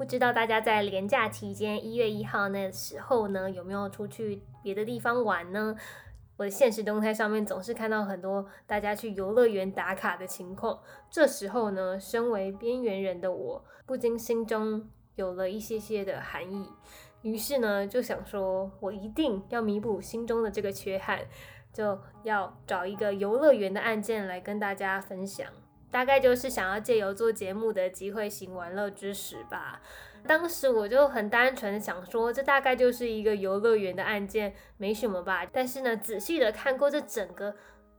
不知道大家在连假期间，一月一号那时候呢，有没有出去别的地方玩呢？我的现实动态上面总是看到很多大家去游乐园打卡的情况。这时候呢，身为边缘人的我，不禁心中有了一些些的寒意。于是呢，就想说，我一定要弥补心中的这个缺憾。就要找一个游乐园的案件来跟大家分享，大概就是想要借由做节目的机会行玩乐之时吧。当时我就很单纯想说，这大概就是一个游乐园的案件，没什么吧。但是呢，仔细的看过这整个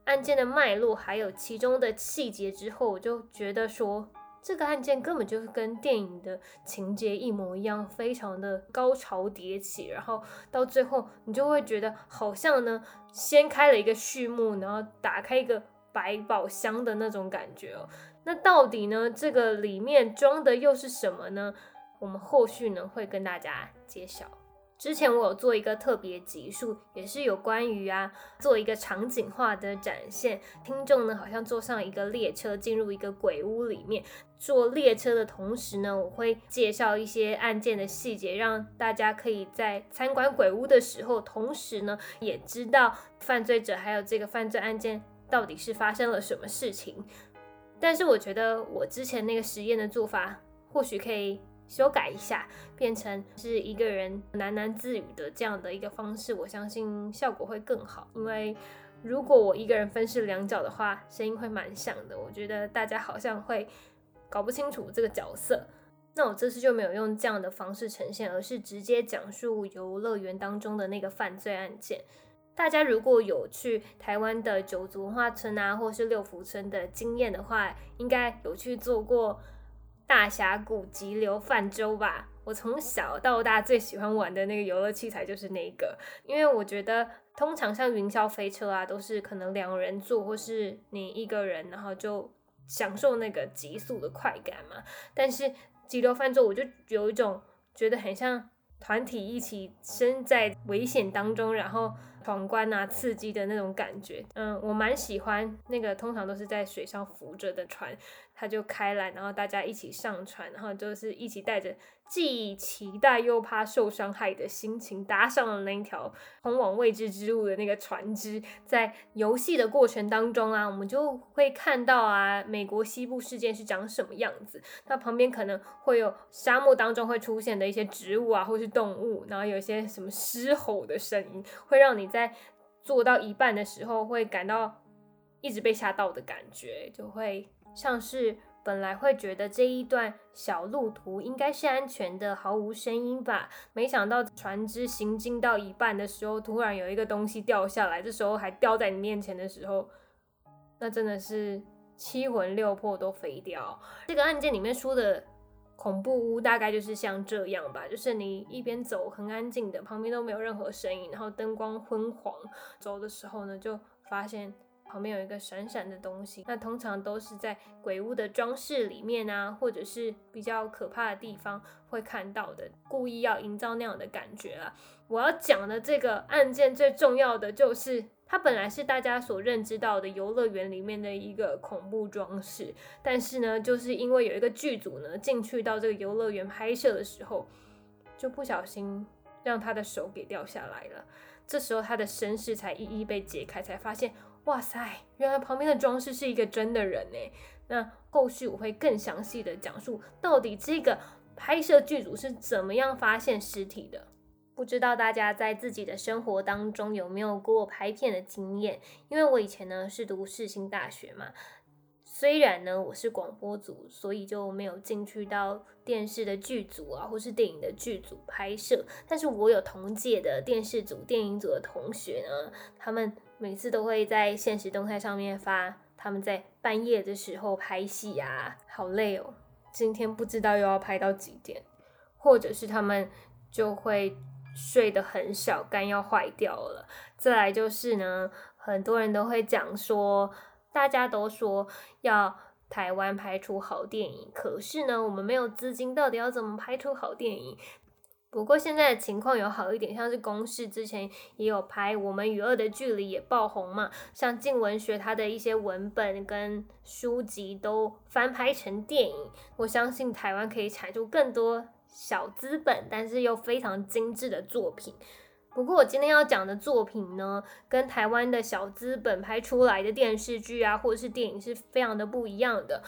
案件的脉络，还有其中的细节之后，我就觉得说。这个案件根本就是跟电影的情节一模一样，非常的高潮迭起，然后到最后你就会觉得好像呢，掀开了一个序幕，然后打开一个百宝箱的那种感觉哦。那到底呢，这个里面装的又是什么呢？我们后续呢会跟大家揭晓。之前我有做一个特别集数，也是有关于啊，做一个场景化的展现。听众呢，好像坐上一个列车，进入一个鬼屋里面。坐列车的同时呢，我会介绍一些案件的细节，让大家可以在参观鬼屋的时候，同时呢，也知道犯罪者还有这个犯罪案件到底是发生了什么事情。但是我觉得我之前那个实验的做法，或许可以。修改一下，变成是一个人喃喃自语的这样的一个方式，我相信效果会更好。因为如果我一个人分饰两角的话，声音会蛮像的。我觉得大家好像会搞不清楚这个角色。那我这次就没有用这样的方式呈现，而是直接讲述游乐园当中的那个犯罪案件。大家如果有去台湾的九族文化村啊，或是六福村的经验的话，应该有去做过。大峡谷急流泛舟吧，我从小到大最喜欢玩的那个游乐器材就是那个，因为我觉得通常像云霄飞车啊，都是可能两人坐或是你一个人，然后就享受那个急速的快感嘛。但是急流泛舟，我就有一种觉得很像团体一起身在危险当中，然后。闯关啊，刺激的那种感觉，嗯，我蛮喜欢那个，通常都是在水上浮着的船，他就开来，然后大家一起上船，然后就是一起带着既期待又怕受伤害的心情，搭上了那一条通往未知之路的那个船只。在游戏的过程当中啊，我们就会看到啊，美国西部事件是长什么样子。那旁边可能会有沙漠当中会出现的一些植物啊，或是动物，然后有一些什么狮吼的声音，会让你。在做到一半的时候，会感到一直被吓到的感觉，就会像是本来会觉得这一段小路途应该是安全的，毫无声音吧。没想到船只行进到一半的时候，突然有一个东西掉下来，这时候还掉在你面前的时候，那真的是七魂六魄都飞掉。这个案件里面说的。恐怖屋大概就是像这样吧，就是你一边走很安静的，旁边都没有任何声音，然后灯光昏黄，走的时候呢，就发现旁边有一个闪闪的东西。那通常都是在鬼屋的装饰里面啊，或者是比较可怕的地方会看到的，故意要营造那样的感觉啊。我要讲的这个案件最重要的就是。它本来是大家所认知到的游乐园里面的一个恐怖装饰，但是呢，就是因为有一个剧组呢进去到这个游乐园拍摄的时候，就不小心让他的手给掉下来了。这时候他的身世才一一被解开，才发现，哇塞，原来旁边的装饰是一个真的人呢。那后续我会更详细的讲述，到底这个拍摄剧组是怎么样发现尸体的。不知道大家在自己的生活当中有没有过拍片的经验？因为我以前呢是读世新大学嘛，虽然呢我是广播组，所以就没有进去到电视的剧组啊，或是电影的剧组拍摄。但是我有同届的电视组、电影组的同学呢，他们每次都会在现实动态上面发他们在半夜的时候拍戏啊，好累哦，今天不知道又要拍到几点，或者是他们。就会睡得很小，肝要坏掉了。再来就是呢，很多人都会讲说，大家都说要台湾拍出好电影，可是呢，我们没有资金，到底要怎么拍出好电影？不过现在的情况有好一点，像是公视之前也有拍《我们与恶的距离》也爆红嘛，像静文学它的一些文本跟书籍都翻拍成电影，我相信台湾可以产出更多小资本但是又非常精致的作品。不过我今天要讲的作品呢，跟台湾的小资本拍出来的电视剧啊或者是电影是非常的不一样的，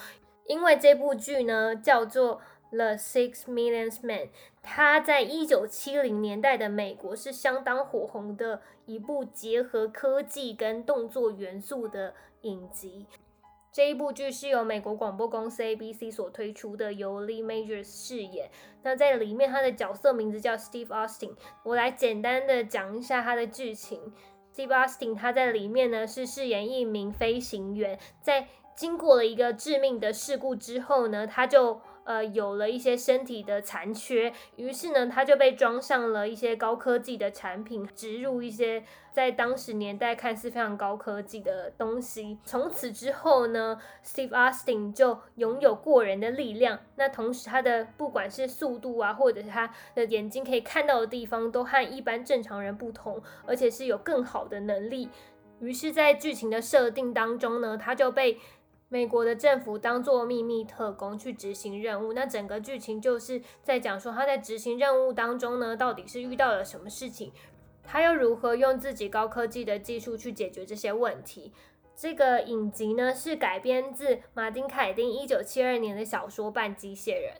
因为这部剧呢叫做。The Six Million Men，它在一九七零年代的美国是相当火红的一部结合科技跟动作元素的影集。这一部剧是由美国广播公司 ABC 所推出的，由 Lee Majors 饰演。那在里面，他的角色名字叫 Steve Austin。我来简单的讲一下他的剧情。Steve Austin 他在里面呢是饰演一名飞行员，在经过了一个致命的事故之后呢，他就呃，有了一些身体的残缺，于是呢，他就被装上了一些高科技的产品，植入一些在当时年代看似非常高科技的东西。从此之后呢，Steve Austin 就拥有过人的力量。那同时，他的不管是速度啊，或者是他的眼睛可以看到的地方，都和一般正常人不同，而且是有更好的能力。于是，在剧情的设定当中呢，他就被。美国的政府当做秘密特工去执行任务，那整个剧情就是在讲说他在执行任务当中呢，到底是遇到了什么事情，他又如何用自己高科技的技术去解决这些问题。这个影集呢是改编自马丁凯丁一九七二年的小说《半机械人》。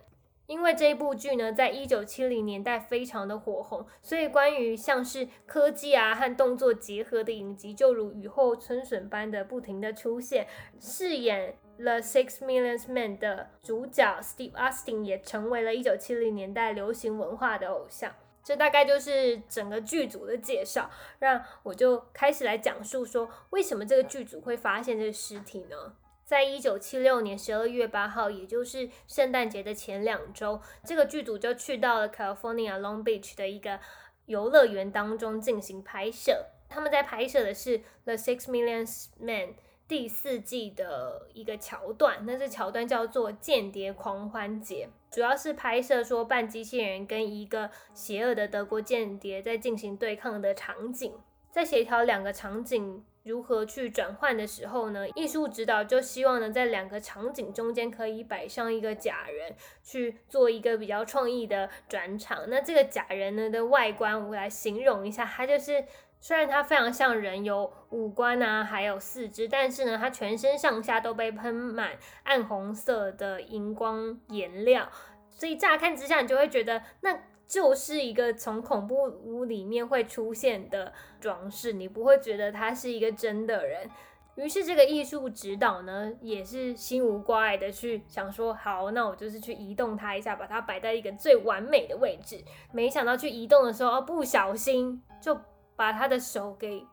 因为这部剧呢，在一九七零年代非常的火红，所以关于像是科技啊和动作结合的影集，就如雨后春笋般的不停的出现。饰演《The Six Million Men》的主角 Steve Austin 也成为了一九七零年代流行文化的偶像。这大概就是整个剧组的介绍，让我就开始来讲述说，为什么这个剧组会发现这个尸体呢？在一九七六年十二月八号，也就是圣诞节的前两周，这个剧组就去到了 California Long Beach 的一个游乐园当中进行拍摄。他们在拍摄的是《The Six Million Men》第四季的一个桥段，那这桥段叫做“间谍狂欢节”，主要是拍摄说半机器人跟一个邪恶的德国间谍在进行对抗的场景，在协调两个场景。如何去转换的时候呢？艺术指导就希望呢，在两个场景中间可以摆上一个假人，去做一个比较创意的转场。那这个假人呢的外观，我来形容一下，它就是虽然它非常像人，有五官啊，还有四肢，但是呢，它全身上下都被喷满暗红色的荧光颜料，所以乍看之下，你就会觉得那。就是一个从恐怖屋里面会出现的装饰，你不会觉得他是一个真的人。于是这个艺术指导呢，也是心无挂碍的去想说，好，那我就是去移动它一下，把它摆在一个最完美的位置。没想到去移动的时候，哦不小心就把他的手给。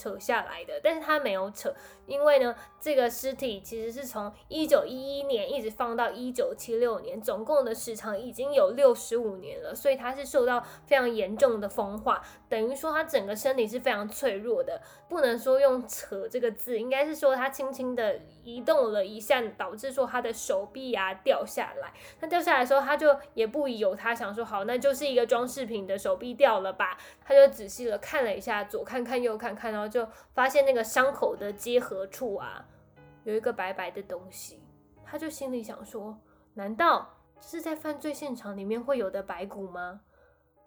扯下来的，但是他没有扯，因为呢，这个尸体其实是从一九一一年一直放到一九七六年，总共的时长已经有六十五年了，所以它是受到非常严重的风化，等于说他整个身体是非常脆弱的，不能说用扯这个字，应该是说他轻轻的移动了一下，导致说他的手臂啊掉下来，那掉下来的时候，他就也不疑有他，想说好，那就是一个装饰品的手臂掉了吧，他就仔细的看了一下，左看看右看看，然后。就发现那个伤口的结合处啊，有一个白白的东西，他就心里想说：难道是在犯罪现场里面会有的白骨吗？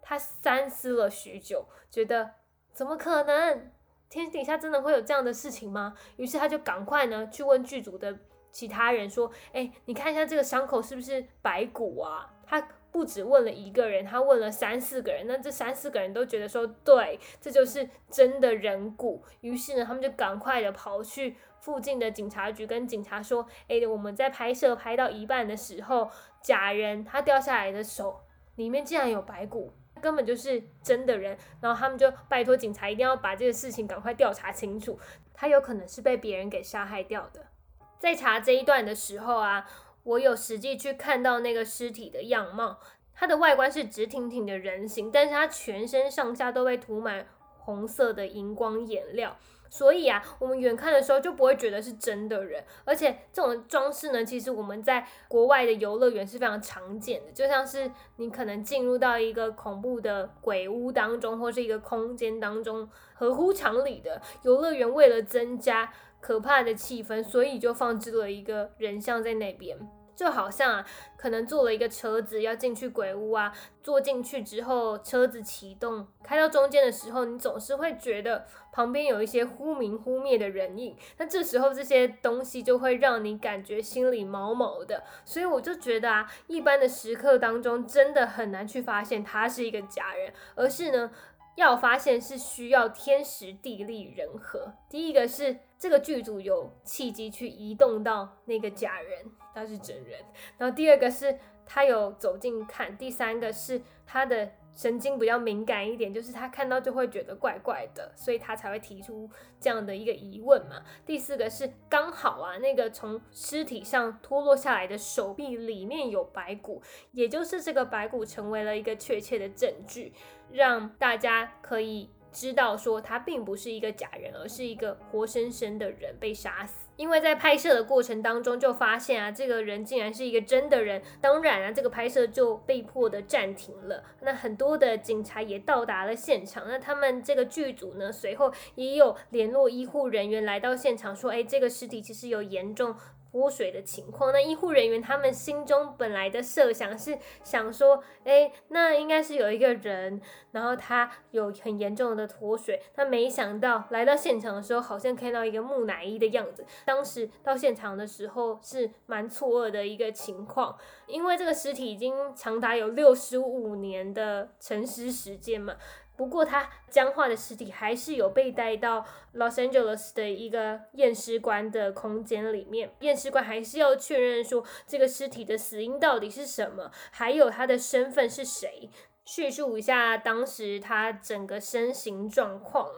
他三思了许久，觉得怎么可能？天底下真的会有这样的事情吗？于是他就赶快呢去问剧组的其他人说：哎，你看一下这个伤口是不是白骨啊？他。不止问了一个人，他问了三四个人，那这三四个人都觉得说对，这就是真的人骨。于是呢，他们就赶快的跑去附近的警察局，跟警察说：“哎，我们在拍摄拍到一半的时候，假人他掉下来的手里面竟然有白骨，根本就是真的人。”然后他们就拜托警察一定要把这个事情赶快调查清楚，他有可能是被别人给杀害掉的。在查这一段的时候啊。我有实际去看到那个尸体的样貌，它的外观是直挺挺的人形，但是它全身上下都被涂满红色的荧光颜料。所以啊，我们远看的时候就不会觉得是真的人，而且这种装饰呢，其实我们在国外的游乐园是非常常见的，就像是你可能进入到一个恐怖的鬼屋当中，或是一个空间当中，合乎常理的游乐园为了增加可怕的气氛，所以就放置了一个人像在那边。就好像啊，可能坐了一个车子要进去鬼屋啊，坐进去之后，车子启动开到中间的时候，你总是会觉得旁边有一些忽明忽灭的人影，那这时候这些东西就会让你感觉心里毛毛的。所以我就觉得啊，一般的时刻当中真的很难去发现他是一个假人，而是呢。要发现是需要天时地利人和。第一个是这个剧组有契机去移动到那个假人，他是真人。然后第二个是他有走近看。第三个是他的。神经比较敏感一点，就是他看到就会觉得怪怪的，所以他才会提出这样的一个疑问嘛。第四个是刚好啊，那个从尸体上脱落下来的手臂里面有白骨，也就是这个白骨成为了一个确切的证据，让大家可以。知道说他并不是一个假人，而是一个活生生的人被杀死。因为在拍摄的过程当中就发现啊，这个人竟然是一个真的人。当然啊，这个拍摄就被迫的暂停了。那很多的警察也到达了现场。那他们这个剧组呢，随后也有联络医护人员来到现场，说：“哎，这个尸体其实有严重。”脱水的情况，那医护人员他们心中本来的设想是想说，哎，那应该是有一个人，然后他有很严重的脱水，他没想到来到现场的时候，好像看到一个木乃伊的样子。当时到现场的时候是蛮错愕的一个情况，因为这个尸体已经长达有六十五年的沉尸时间嘛。不过，他僵化的尸体还是有被带到 Los Angeles 的一个验尸官的空间里面。验尸官还是要确认说这个尸体的死因到底是什么，还有他的身份是谁。叙述一下当时他整个身形状况，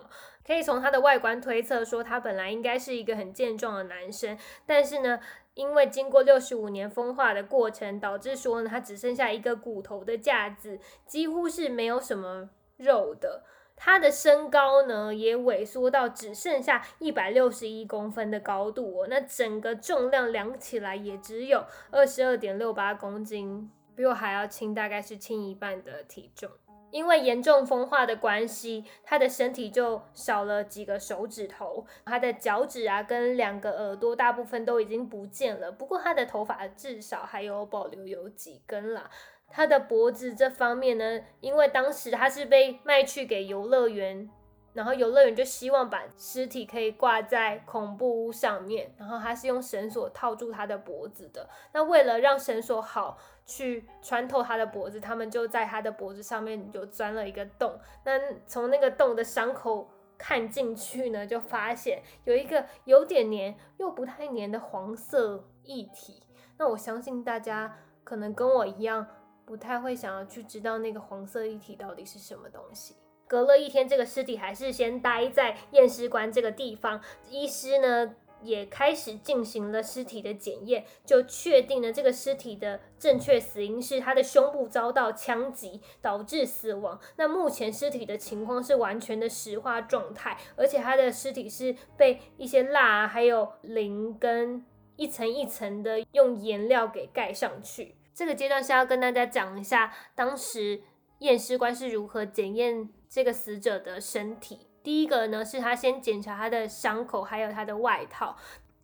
可以从他的外观推测说，他本来应该是一个很健壮的男生，但是呢，因为经过六十五年风化的过程，导致说呢，他只剩下一个骨头的架子，几乎是没有什么。肉的，他的身高呢也萎缩到只剩下一百六十一公分的高度哦，那整个重量量起来也只有二十二点六八公斤，比我还要轻，大概是轻一半的体重。因为严重风化的关系，他的身体就少了几个手指头，他的脚趾啊跟两个耳朵大部分都已经不见了，不过他的头发至少还有保留有几根啦。他的脖子这方面呢，因为当时他是被卖去给游乐园，然后游乐园就希望把尸体可以挂在恐怖屋上面，然后他是用绳索套住他的脖子的。那为了让绳索好去穿透他的脖子，他们就在他的脖子上面就钻了一个洞。那从那个洞的伤口看进去呢，就发现有一个有点黏又不太黏的黄色液体。那我相信大家可能跟我一样。不太会想要去知道那个黄色液体到底是什么东西。隔了一天，这个尸体还是先待在验尸官这个地方。医师呢也开始进行了尸体的检验，就确定了这个尸体的正确死因是他的胸部遭到枪击导致死亡。那目前尸体的情况是完全的石化状态，而且他的尸体是被一些蜡还有磷跟一层一层的用颜料给盖上去。这个阶段是要跟大家讲一下，当时验尸官是如何检验这个死者的身体。第一个呢，是他先检查他的伤口，还有他的外套。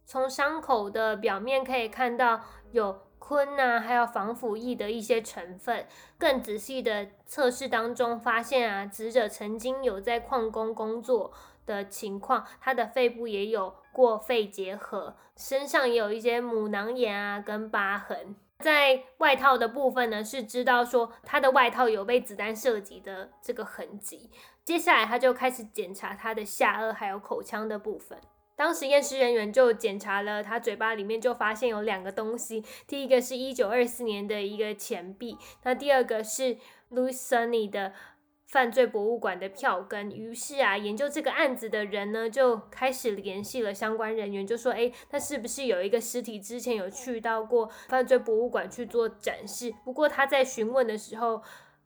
从伤口的表面可以看到有醌呐，还有防腐液的一些成分。更仔细的测试当中，发现啊，死者曾经有在矿工工作的情况，他的肺部也有过肺结核，身上也有一些母囊炎啊跟疤痕。在外套的部分呢，是知道说他的外套有被子弹射击的这个痕迹。接下来他就开始检查他的下颚还有口腔的部分。当时验尸人员就检查了他嘴巴里面，就发现有两个东西。第一个是一九二四年的一个钱币，那第二个是 Louis Sunny 的犯罪博物馆的票根，于是啊，研究这个案子的人呢，就开始联系了相关人员，就说：“哎，那是不是有一个尸体之前有去到过犯罪博物馆去做展示？不过他在询问的时候，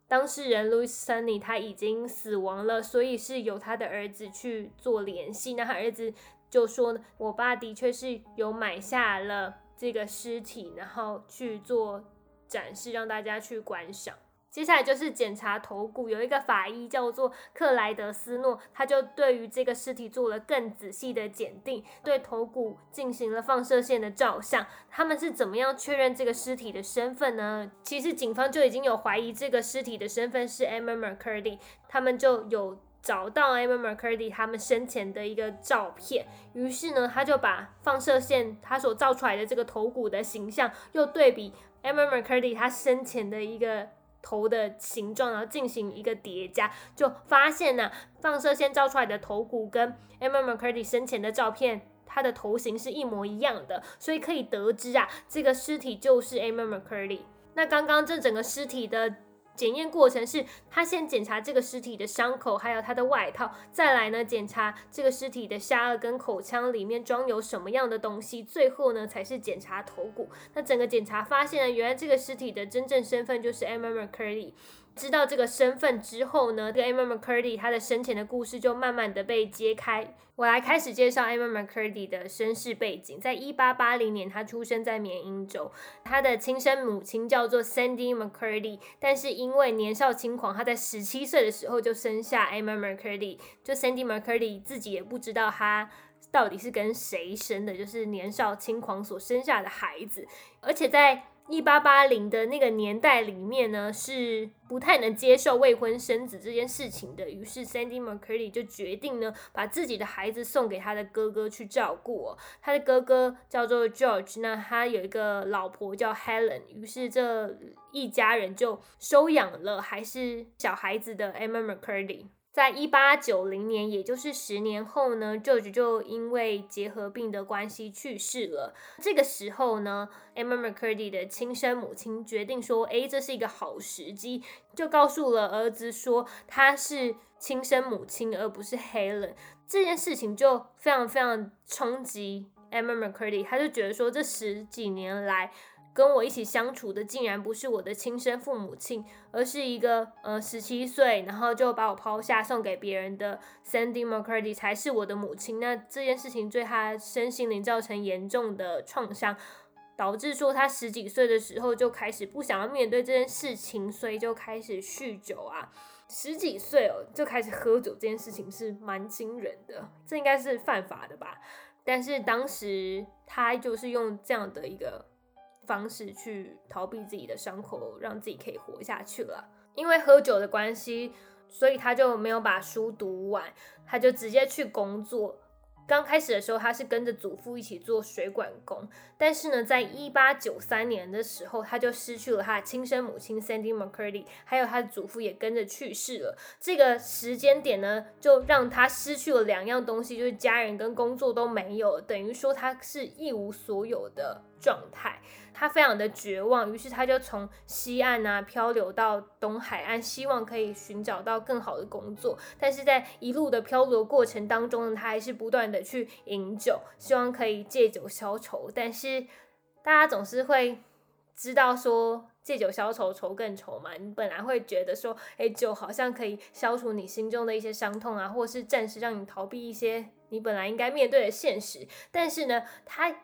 当事人 Louis Sunny 他已经死亡了，所以是由他的儿子去做联系。那他儿子就说：我爸的确是有买下了这个尸体，然后去做展示，让大家去观赏。”接下来就是检查头骨，有一个法医叫做克莱德斯诺，他就对于这个尸体做了更仔细的检定，对头骨进行了放射线的照相。他们是怎么样确认这个尸体的身份呢？其实警方就已经有怀疑这个尸体的身份是 Emma McCurdy，他们就有找到 Emma McCurdy 他们生前的一个照片，于是呢，他就把放射线他所照出来的这个头骨的形象，又对比 Emma McCurdy 他生前的一个。头的形状，然后进行一个叠加，就发现呢，放射线照出来的头骨跟 Emma McCurdy 生前的照片，它的头型是一模一样的，所以可以得知啊，这个尸体就是 Emma McCurdy。那刚刚这整个尸体的。检验过程是，他先检查这个尸体的伤口，还有他的外套，再来呢检查这个尸体的下颚跟口腔里面装有什么样的东西，最后呢才是检查头骨。那整个检查发现呢，原来这个尸体的真正身份就是 Emma McCurdy。知道这个身份之后呢，这个 Emma McCurdy 他的生前的故事就慢慢的被揭开。我来开始介绍 Emma McCurdy 的身世背景。在一八八零年，他出生在缅因州，他的亲生母亲叫做 Sandy McCurdy，但是因为年少轻狂，他在十七岁的时候就生下 Emma McCurdy。就 Sandy McCurdy 自己也不知道他到底是跟谁生的，就是年少轻狂所生下的孩子，而且在。一八八零的那个年代里面呢，是不太能接受未婚生子这件事情的。于是 Sandy McCurdy 就决定呢，把自己的孩子送给他的哥哥去照顾。他的哥哥叫做 George，那他有一个老婆叫 Helen。于是这一家人就收养了还是小孩子的 Emma McCurdy。在一八九零年，也就是十年后呢，George 就因为结核病的关系去世了。这个时候呢，Emma McCurdy 的亲生母亲决定说：“哎，这是一个好时机。”就告诉了儿子说他是亲生母亲，而不是 Helen。这件事情就非常非常冲击 Emma McCurdy，他就觉得说这十几年来。跟我一起相处的竟然不是我的亲生父母亲，而是一个呃十七岁，然后就把我抛下送给别人的 Sandy McCurdy 才是我的母亲。那这件事情对他身心灵造成严重的创伤，导致说他十几岁的时候就开始不想要面对这件事情，所以就开始酗酒啊。十几岁哦就开始喝酒，这件事情是蛮惊人的，这应该是犯法的吧？但是当时他就是用这样的一个。方式去逃避自己的伤口，让自己可以活下去了。因为喝酒的关系，所以他就没有把书读完，他就直接去工作。刚开始的时候，他是跟着祖父一起做水管工，但是呢，在一八九三年的时候，他就失去了他的亲生母亲 Sandy McCurdy，还有他的祖父也跟着去世了。这个时间点呢，就让他失去了两样东西，就是家人跟工作都没有，等于说他是一无所有的状态。他非常的绝望，于是他就从西岸啊漂流到东海岸，希望可以寻找到更好的工作。但是在一路的漂流过程当中呢，他还是不断的去饮酒，希望可以借酒消愁。但是大家总是会知道说，借酒消愁，愁更愁嘛。你本来会觉得说，哎，酒好像可以消除你心中的一些伤痛啊，或是暂时让你逃避一些你本来应该面对的现实。但是呢，他。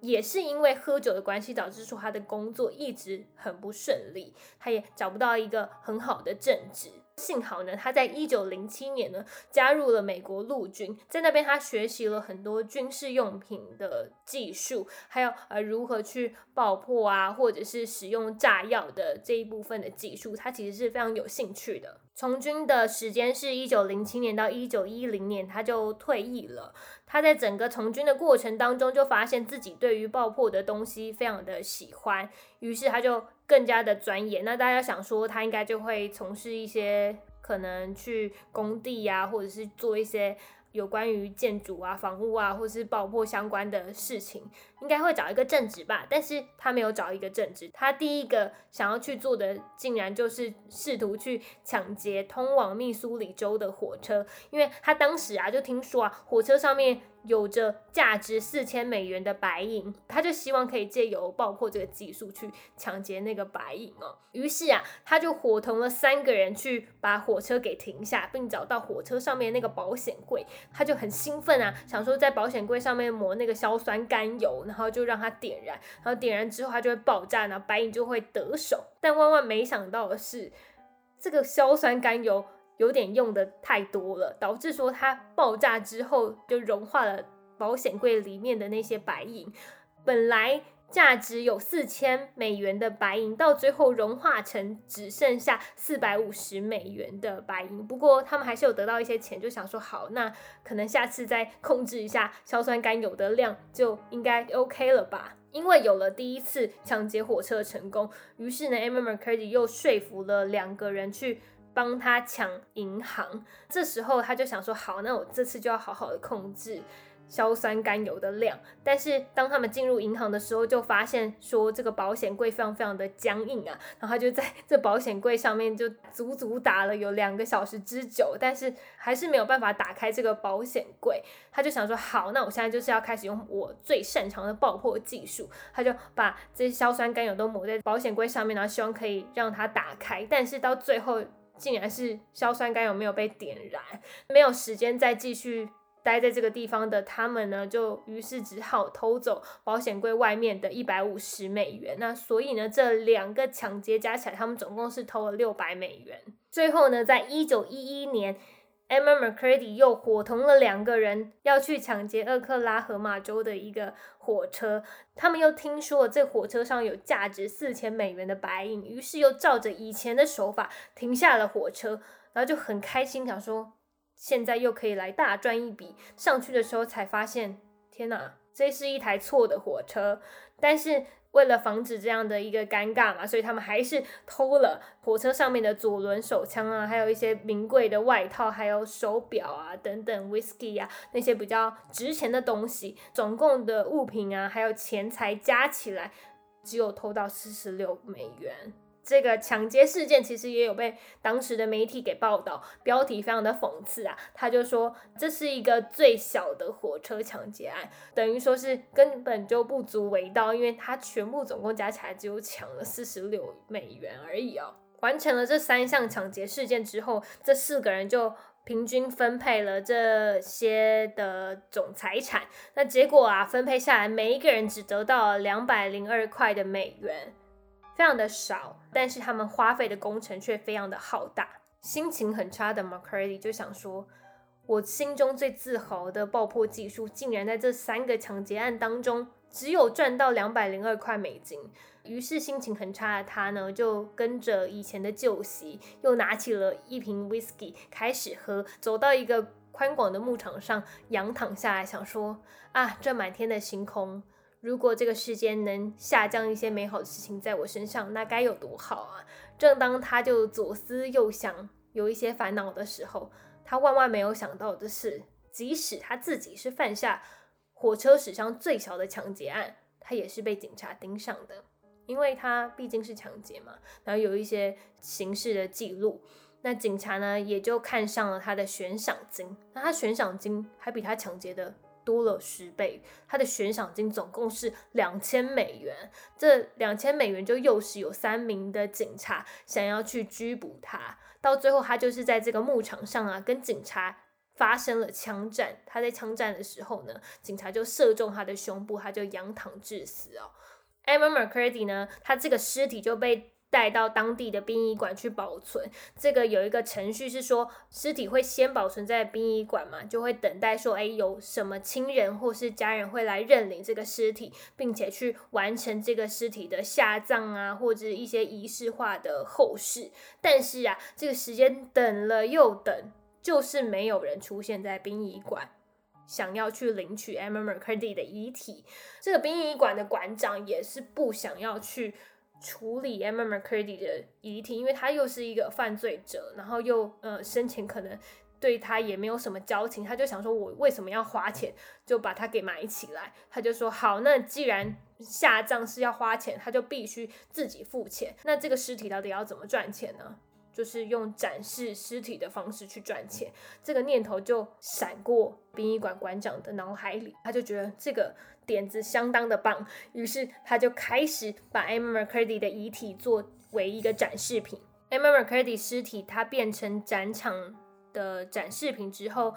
也是因为喝酒的关系，导致说他的工作一直很不顺利，他也找不到一个很好的正职。幸好呢，他在一九零七年呢加入了美国陆军，在那边他学习了很多军事用品的技术，还有呃如何去爆破啊，或者是使用炸药的这一部分的技术，他其实是非常有兴趣的。从军的时间是一九零七年到一九一零年，他就退役了。他在整个从军的过程当中，就发现自己对于爆破的东西非常的喜欢，于是他就更加的专业。那大家想说，他应该就会从事一些可能去工地呀，或者是做一些有关于建筑啊、房屋啊，或是爆破相关的事情。应该会找一个正职吧，但是他没有找一个正职，他第一个想要去做的，竟然就是试图去抢劫通往密苏里州的火车，因为他当时啊就听说啊，火车上面。有着价值四千美元的白银，他就希望可以借由爆破这个技术去抢劫那个白银哦。于是啊，他就伙同了三个人去把火车给停下，并找到火车上面那个保险柜。他就很兴奋啊，想说在保险柜上面抹那个硝酸甘油，然后就让它点燃，然后点燃之后它就会爆炸，然后白银就会得手。但万万没想到的是，这个硝酸甘油。有点用的太多了，导致说它爆炸之后就融化了保险柜里面的那些白银，本来价值有四千美元的白银，到最后融化成只剩下四百五十美元的白银。不过他们还是有得到一些钱，就想说好，那可能下次再控制一下硝酸甘油的量就应该 OK 了吧？因为有了第一次抢劫火车成功，于是呢，Emma McCurdy 又说服了两个人去。帮他抢银行，这时候他就想说：好，那我这次就要好好的控制硝酸甘油的量。但是当他们进入银行的时候，就发现说这个保险柜非常非常的僵硬啊，然后他就在这保险柜上面就足足打了有两个小时之久，但是还是没有办法打开这个保险柜。他就想说：好，那我现在就是要开始用我最擅长的爆破技术。他就把这些硝酸甘油都抹在保险柜上面，然后希望可以让它打开。但是到最后。竟然是硝酸甘油没有被点燃，没有时间再继续待在这个地方的他们呢，就于是只好偷走保险柜外面的一百五十美元。那所以呢，这两个抢劫加起来，他们总共是偷了六百美元。最后呢，在一九一一年。Emma McCready 又伙同了两个人要去抢劫厄克拉荷马州的一个火车，他们又听说了这火车上有价值四千美元的白银，于是又照着以前的手法停下了火车，然后就很开心，想说现在又可以来大赚一笔。上去的时候才发现，天哪，这是一台错的火车，但是。为了防止这样的一个尴尬嘛，所以他们还是偷了火车上面的左轮手枪啊，还有一些名贵的外套，还有手表啊等等，whisky 啊那些比较值钱的东西，总共的物品啊还有钱财加起来，只有偷到四十六美元。这个抢劫事件其实也有被当时的媒体给报道，标题非常的讽刺啊。他就说这是一个最小的火车抢劫案，等于说是根本就不足为道，因为他全部总共加起来只有抢了四十六美元而已哦。完成了这三项抢劫事件之后，这四个人就平均分配了这些的总财产。那结果啊，分配下来每一个人只得到了两百零二块的美元。非常的少，但是他们花费的工程却非常的浩大。心情很差的 McCurdy 就想说：“我心中最自豪的爆破技术，竟然在这三个抢劫案当中只有赚到两百零二块美金。”于是心情很差的他呢，就跟着以前的旧习，又拿起了一瓶 whisky 开始喝，走到一个宽广的牧场上，仰躺下来，想说：“啊，这满天的星空。”如果这个世间能下降一些美好的事情在我身上，那该有多好啊！正当他就左思右想，有一些烦恼的时候，他万万没有想到的是，即使他自己是犯下火车史上最小的抢劫案，他也是被警察盯上的，因为他毕竟是抢劫嘛，然后有一些刑事的记录，那警察呢也就看上了他的悬赏金，那他悬赏金还比他抢劫的。多了十倍，他的悬赏金总共是两千美元。这两千美元就诱使有三名的警察想要去拘捕他，到最后他就是在这个牧场上啊，跟警察发生了枪战。他在枪战的时候呢，警察就射中他的胸部，他就仰躺致死哦。Emma McCurdy 呢，他这个尸体就被。带到当地的殡仪馆去保存，这个有一个程序是说，尸体会先保存在殡仪馆嘛，就会等待说，哎，有什么亲人或是家人会来认领这个尸体，并且去完成这个尸体的下葬啊，或者一些仪式化的后事。但是啊，这个时间等了又等，就是没有人出现在殡仪馆，想要去领取 Emma McCurdy 的遗体。这个殡仪馆的馆长也是不想要去。处理 Emma McCurdy 的遗体，因为他又是一个犯罪者，然后又呃生前可能对他也没有什么交情，他就想说，我为什么要花钱就把它给埋起来？他就说，好，那既然下葬是要花钱，他就必须自己付钱。那这个尸体到底要怎么赚钱呢？就是用展示尸体的方式去赚钱。这个念头就闪过殡仪馆馆长的脑海里，他就觉得这个点子相当的棒，于是他就开始把 Emma McCurdy 的遗体作为一个展示品。Emma McCurdy 尸体它变成展场的展示品之后，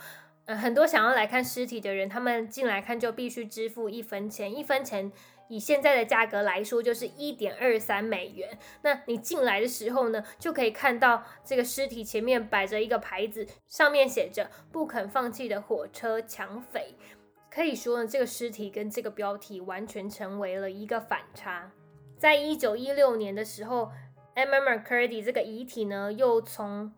呃，很多想要来看尸体的人，他们进来看就必须支付一分钱，一分钱。以现在的价格来说，就是一点二三美元。那你进来的时候呢，就可以看到这个尸体前面摆着一个牌子，上面写着“不肯放弃的火车抢匪”。可以说呢，这个尸体跟这个标题完全成为了一个反差。在一九一六年的时候，Emma McCurdy 这个遗体呢，又从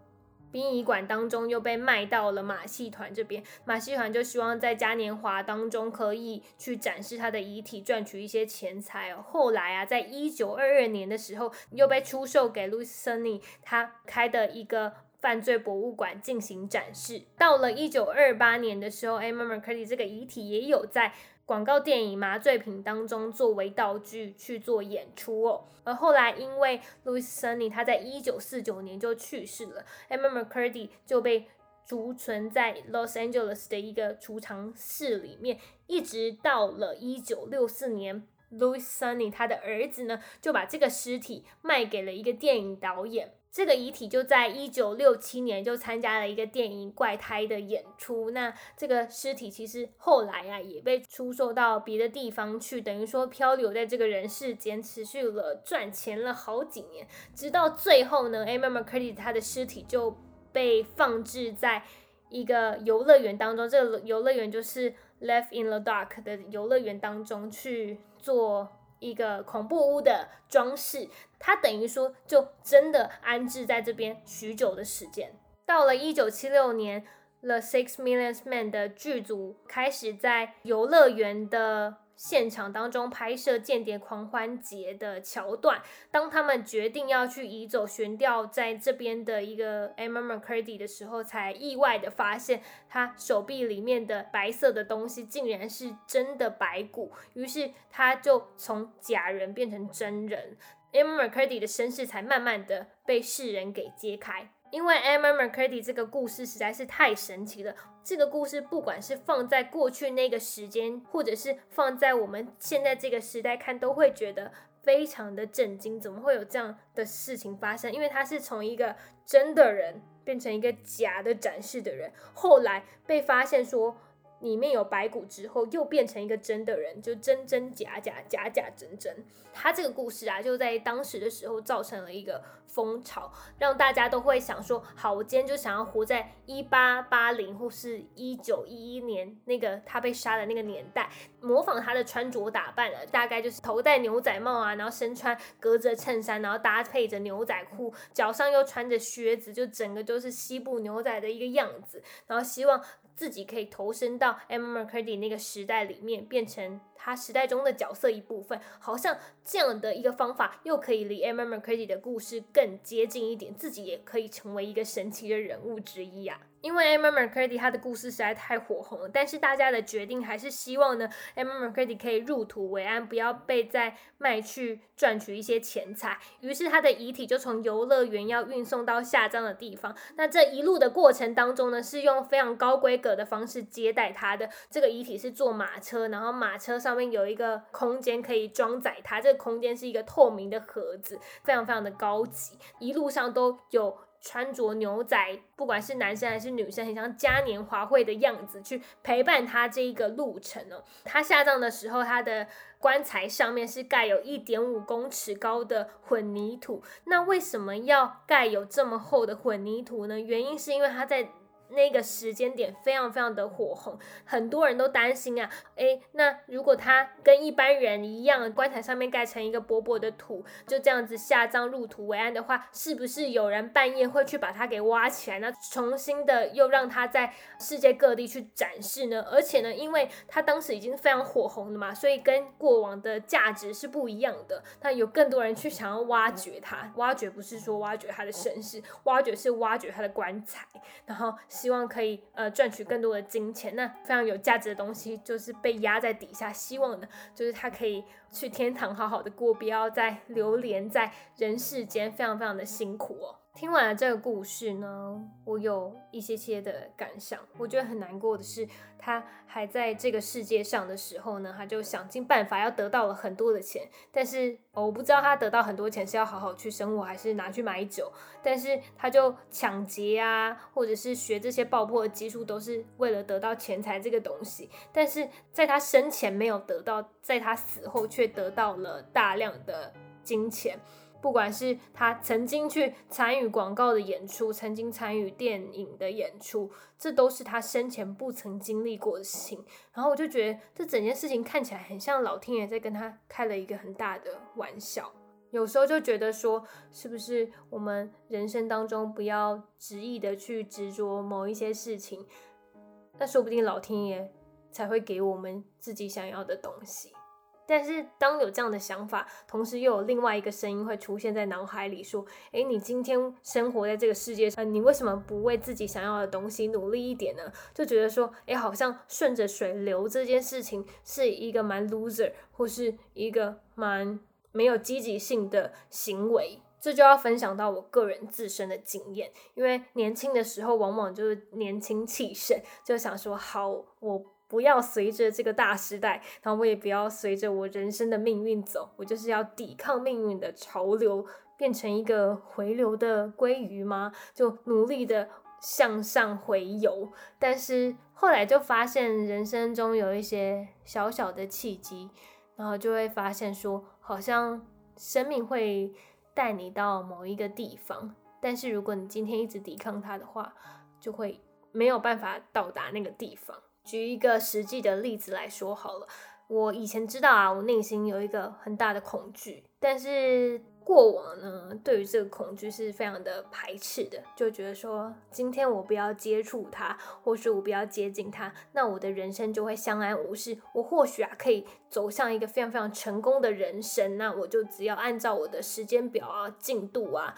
殡仪馆当中又被卖到了马戏团这边，马戏团就希望在嘉年华当中可以去展示他的遗体，赚取一些钱财哦。后来啊，在一九二二年的时候，又被出售给 Louis Sunny 他开的一个犯罪博物馆进行展示。到了一九二八年的时候，Emma McCurdy 这个遗体也有在。广告电影《麻醉品》当中作为道具去做演出哦，而后来因为 Louis Sunny 他在一九四九年就去世了，Emma McCurdy 就被储存在 Los Angeles 的一个储藏室里面，一直到了一九六四年，Louis Sunny 他的儿子呢就把这个尸体卖给了一个电影导演。这个遗体就在一九六七年就参加了一个电影《怪胎》的演出。那这个尸体其实后来啊也被出售到别的地方去，等于说漂流在这个人世间，持续了赚钱了好几年，直到最后呢，Emma McCurdy 他的尸体就被放置在一个游乐园当中。这个游乐园就是 Left in the Dark 的游乐园当中去做。一个恐怖屋的装饰，它等于说就真的安置在这边许久的时间。到了一九七六年，《The Six Million Men》的剧组开始在游乐园的。现场当中拍摄《间谍狂欢节》的桥段，当他们决定要去移走悬吊在这边的一个 Emma McCurdy 的时候，才意外的发现他手臂里面的白色的东西竟然是真的白骨，于是他就从假人变成真人，Emma McCurdy 的身世才慢慢的被世人给揭开。因为 Emma McCurdy 这个故事实在是太神奇了。这个故事不管是放在过去那个时间，或者是放在我们现在这个时代看，都会觉得非常的震惊。怎么会有这样的事情发生？因为他是从一个真的人变成一个假的展示的人，后来被发现说。里面有白骨之后，又变成一个真的人，就真真假假，假假真真。他这个故事啊，就在当时的时候造成了一个风潮，让大家都会想说：好，我今天就想要活在一八八零或是一九一一年那个他被杀的那个年代，模仿他的穿着打扮啊，大概就是头戴牛仔帽啊，然后身穿格子衬衫，然后搭配着牛仔裤，脚上又穿着靴子，就整个就是西部牛仔的一个样子，然后希望。自己可以投身到 Emma McCurdy 那个时代里面，变成他时代中的角色一部分，好像这样的一个方法，又可以离 Emma McCurdy 的故事更接近一点，自己也可以成为一个神奇的人物之一啊。因为 Emma McCurdy 她的故事实在太火红了，但是大家的决定还是希望呢，Emma McCurdy 可以入土为安，不要被再卖去赚取一些钱财。于是他的遗体就从游乐园要运送到下葬的地方。那这一路的过程当中呢，是用非常高规格的方式接待他的。这个遗体是坐马车，然后马车上面有一个空间可以装载他，这个空间是一个透明的盒子，非常非常的高级。一路上都有。穿着牛仔，不管是男生还是女生，很像嘉年华会的样子，去陪伴他这一个路程哦。他下葬的时候，他的棺材上面是盖有一点五公尺高的混凝土。那为什么要盖有这么厚的混凝土呢？原因是因为他在。那个时间点非常非常的火红，很多人都担心啊，诶，那如果他跟一般人一样，棺材上面盖成一个薄薄的土，就这样子下葬入土为安的话，是不是有人半夜会去把它给挖起来，那重新的又让它在世界各地去展示呢？而且呢，因为他当时已经非常火红了嘛，所以跟过往的价值是不一样的。那有更多人去想要挖掘它，挖掘不是说挖掘他的身世，挖掘是挖掘他的棺材，然后。希望可以呃赚取更多的金钱。那非常有价值的东西就是被压在底下，希望呢就是他可以去天堂好好的过，不要再流连在人世间，非常非常的辛苦哦。听完了这个故事呢，我有一些些的感想。我觉得很难过的是，他还在这个世界上的时候呢，他就想尽办法要得到了很多的钱。但是我不知道他得到很多钱是要好好去生活，还是拿去买酒。但是他就抢劫啊，或者是学这些爆破的技术，都是为了得到钱财这个东西。但是在他生前没有得到，在他死后却得到了大量的金钱。不管是他曾经去参与广告的演出，曾经参与电影的演出，这都是他生前不曾经历过的事情。然后我就觉得这整件事情看起来很像老天爷在跟他开了一个很大的玩笑。有时候就觉得说，是不是我们人生当中不要执意的去执着某一些事情，那说不定老天爷才会给我们自己想要的东西。但是，当有这样的想法，同时又有另外一个声音会出现在脑海里，说：“诶，你今天生活在这个世界上，你为什么不为自己想要的东西努力一点呢？”就觉得说：“诶，好像顺着水流这件事情是一个蛮 loser，或是一个蛮没有积极性的行为。”这就要分享到我个人自身的经验，因为年轻的时候往往就是年轻气盛，就想说：“好，我。”不要随着这个大时代，然后我也不要随着我人生的命运走，我就是要抵抗命运的潮流，变成一个回流的鲑鱼吗？就努力的向上回游。但是后来就发现人生中有一些小小的契机，然后就会发现说，好像生命会带你到某一个地方，但是如果你今天一直抵抗它的话，就会没有办法到达那个地方。举一个实际的例子来说好了，我以前知道啊，我内心有一个很大的恐惧，但是过往呢，对于这个恐惧是非常的排斥的，就觉得说，今天我不要接触它，或是我不要接近它，那我的人生就会相安无事，我或许啊可以走向一个非常非常成功的人生，那我就只要按照我的时间表啊、进度啊。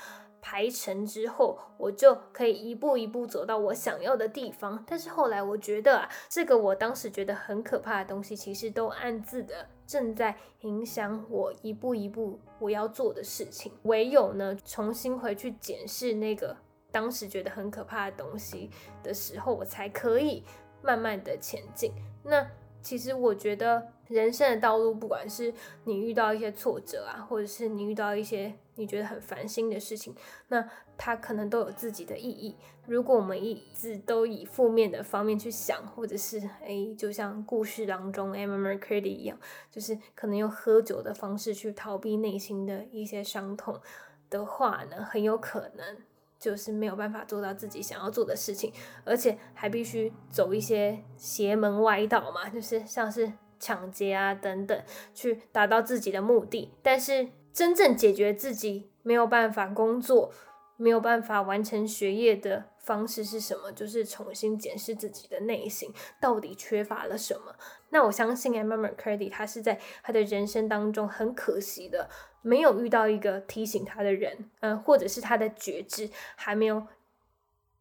排成之后，我就可以一步一步走到我想要的地方。但是后来我觉得啊，这个我当时觉得很可怕的东西，其实都暗自的正在影响我一步一步我要做的事情。唯有呢，重新回去检视那个当时觉得很可怕的东西的时候，我才可以慢慢的前进。那其实我觉得人生的道路，不管是你遇到一些挫折啊，或者是你遇到一些。你觉得很烦心的事情，那它可能都有自己的意义。如果我们一直都以负面的方面去想，或者是诶，就像故事当中 Emma McCurdy 一样，就是可能用喝酒的方式去逃避内心的一些伤痛的话呢，很有可能就是没有办法做到自己想要做的事情，而且还必须走一些邪门歪道嘛，就是像是抢劫啊等等，去达到自己的目的，但是。真正解决自己没有办法工作、没有办法完成学业的方式是什么？就是重新检视自己的内心到底缺乏了什么。那我相信 Emma McCurdy 他是在他的人生当中很可惜的，没有遇到一个提醒他的人，嗯，或者是他的觉知还没有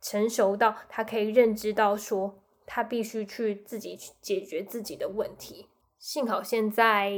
成熟到他可以认知到说他必须去自己去解决自己的问题。幸好现在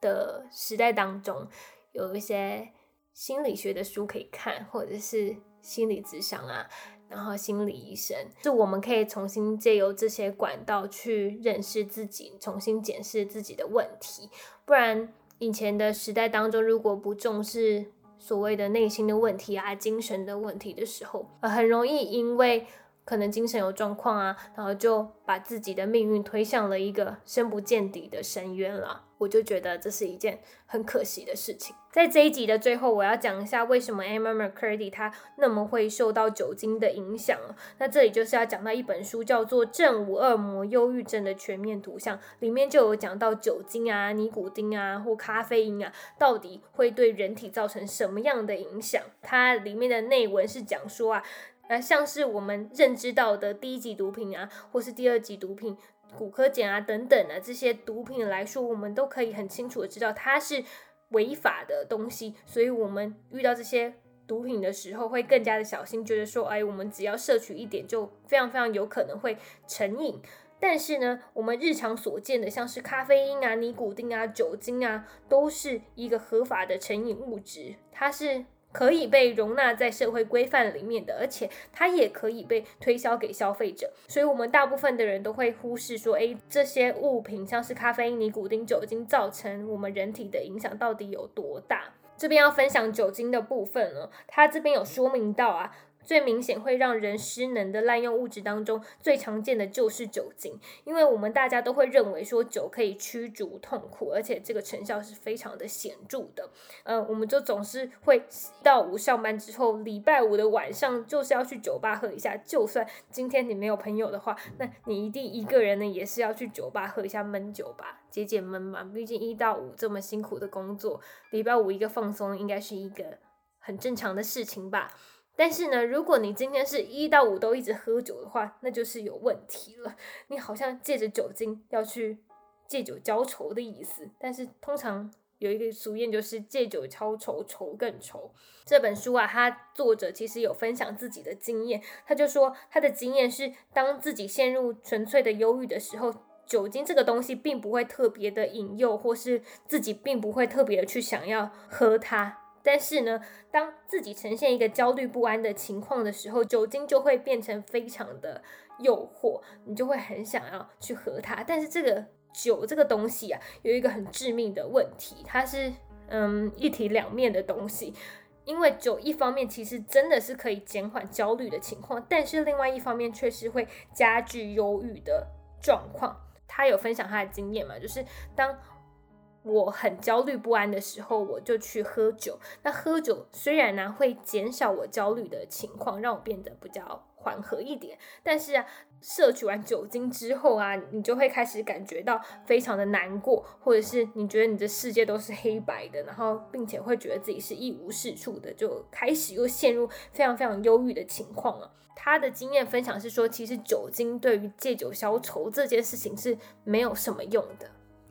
的时代当中。有一些心理学的书可以看，或者是心理咨商啊，然后心理医生，就我们可以重新借由这些管道去认识自己，重新检视自己的问题。不然，以前的时代当中，如果不重视所谓的内心的问题啊、精神的问题的时候，呃，很容易因为可能精神有状况啊，然后就把自己的命运推向了一个深不见底的深渊了。我就觉得这是一件很可惜的事情。在这一集的最后，我要讲一下为什么 Emma McCurdy 他那么会受到酒精的影响那这里就是要讲到一本书，叫做《正午恶魔忧郁症的全面图像》，里面就有讲到酒精啊、尼古丁啊或咖啡因啊，到底会对人体造成什么样的影响。它里面的内文是讲说啊，呃，像是我们认知到的第一级毒品啊，或是第二级毒品。骨科碱啊等等啊这些毒品来说，我们都可以很清楚的知道它是违法的东西，所以我们遇到这些毒品的时候会更加的小心，觉得说，哎，我们只要摄取一点就非常非常有可能会成瘾。但是呢，我们日常所见的，像是咖啡因啊、尼古丁啊、酒精啊，都是一个合法的成瘾物质，它是可以被容纳在社会规范里面的，而且它也可以被推销给消费者。所以，我们大部分的人都会忽视说，诶，这些物品像是咖啡因、尼古丁、酒精造成我们人体的影响到底有多大？这边要分享酒精的部分了，它这边有说明到啊。最明显会让人失能的滥用物质当中，最常见的就是酒精，因为我们大家都会认为说酒可以驱逐痛苦，而且这个成效是非常的显著的。嗯，我们就总是会到五上班之后，礼拜五的晚上就是要去酒吧喝一下。就算今天你没有朋友的话，那你一定一个人呢也是要去酒吧喝一下闷酒吧，解解闷嘛。毕竟一到五这么辛苦的工作，礼拜五一个放松应该是一个很正常的事情吧。但是呢，如果你今天是一到五都一直喝酒的话，那就是有问题了。你好像借着酒精要去借酒浇愁的意思。但是通常有一个俗谚就是借酒浇愁，愁更愁。这本书啊，它作者其实有分享自己的经验，他就说他的经验是，当自己陷入纯粹的忧郁的时候，酒精这个东西并不会特别的引诱，或是自己并不会特别的去想要喝它。但是呢，当自己呈现一个焦虑不安的情况的时候，酒精就会变成非常的诱惑，你就会很想要去喝它。但是这个酒这个东西啊，有一个很致命的问题，它是嗯一体两面的东西。因为酒一方面其实真的是可以减缓焦虑的情况，但是另外一方面却是会加剧忧郁的状况。他有分享他的经验嘛，就是当。我很焦虑不安的时候，我就去喝酒。那喝酒虽然呢会减少我焦虑的情况，让我变得比较缓和一点，但是啊，摄取完酒精之后啊，你就会开始感觉到非常的难过，或者是你觉得你的世界都是黑白的，然后并且会觉得自己是一无是处的，就开始又陷入非常非常忧郁的情况了。他的经验分享是说，其实酒精对于借酒消愁这件事情是没有什么用的。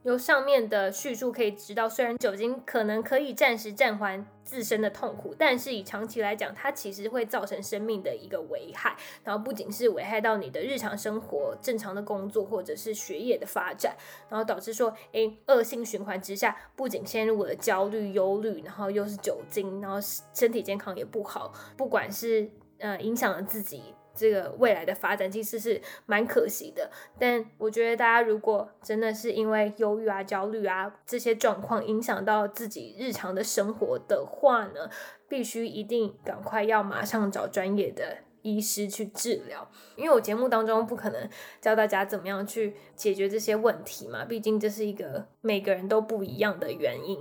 由上面的叙述可以知道，虽然酒精可能可以暂时暂缓自身的痛苦，但是以长期来讲，它其实会造成生命的一个危害。然后不仅是危害到你的日常生活、正常的工作或者是学业的发展，然后导致说，诶，恶性循环之下，不仅陷入了焦虑、忧虑，然后又是酒精，然后身体健康也不好，不管是呃影响了自己。这个未来的发展其实是蛮可惜的，但我觉得大家如果真的是因为忧郁啊、焦虑啊这些状况影响到自己日常的生活的话呢，必须一定赶快要马上找专业的。医师去治疗，因为我节目当中不可能教大家怎么样去解决这些问题嘛，毕竟这是一个每个人都不一样的原因。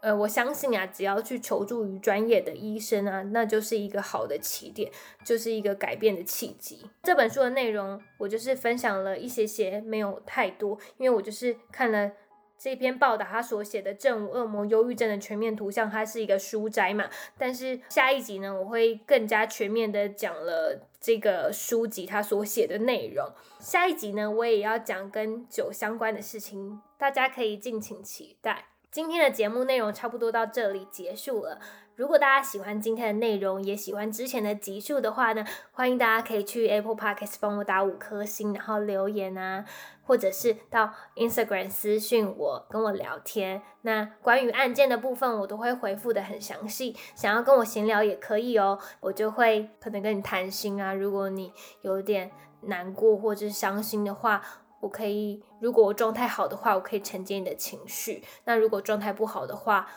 呃，我相信啊，只要去求助于专业的医生啊，那就是一个好的起点，就是一个改变的契机。这本书的内容我就是分享了一些些，没有太多，因为我就是看了。这篇报道他所写的《正午恶魔忧郁症的全面图像》，它是一个书摘嘛。但是下一集呢，我会更加全面的讲了这个书籍它所写的内容。下一集呢，我也要讲跟酒相关的事情，大家可以敬请期待。今天的节目内容差不多到这里结束了。如果大家喜欢今天的内容，也喜欢之前的集数的话呢，欢迎大家可以去 Apple Podcast 帮我打五颗星，然后留言啊，或者是到 Instagram 私信我跟我聊天。那关于案件的部分，我都会回复的很详细。想要跟我闲聊也可以哦，我就会可能跟你谈心啊。如果你有点难过或者是伤心的话，我可以，如果我状态好的话，我可以承接你的情绪。那如果状态不好的话，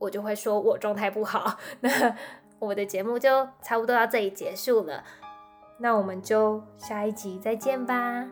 我就会说我状态不好，那我的节目就差不多到这里结束了，那我们就下一集再见吧。